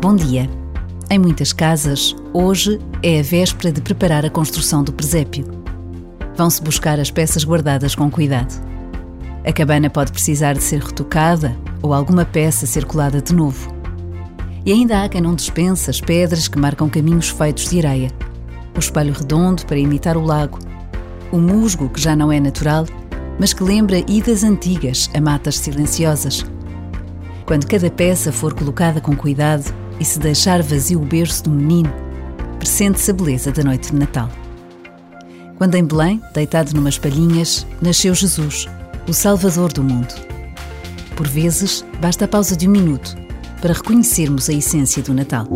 Bom dia. Em muitas casas, hoje é a véspera de preparar a construção do presépio. Vão-se buscar as peças guardadas com cuidado. A cabana pode precisar de ser retocada ou alguma peça ser colada de novo. E ainda há quem não dispensa as pedras que marcam caminhos feitos de areia, o espelho redondo para imitar o lago, o musgo que já não é natural, mas que lembra idas antigas a matas silenciosas. Quando cada peça for colocada com cuidado, e se deixar vazio o berço do menino, pressente-se a beleza da noite de Natal. Quando em Belém, deitado numas palhinhas, nasceu Jesus, o Salvador do mundo. Por vezes, basta a pausa de um minuto para reconhecermos a essência do Natal.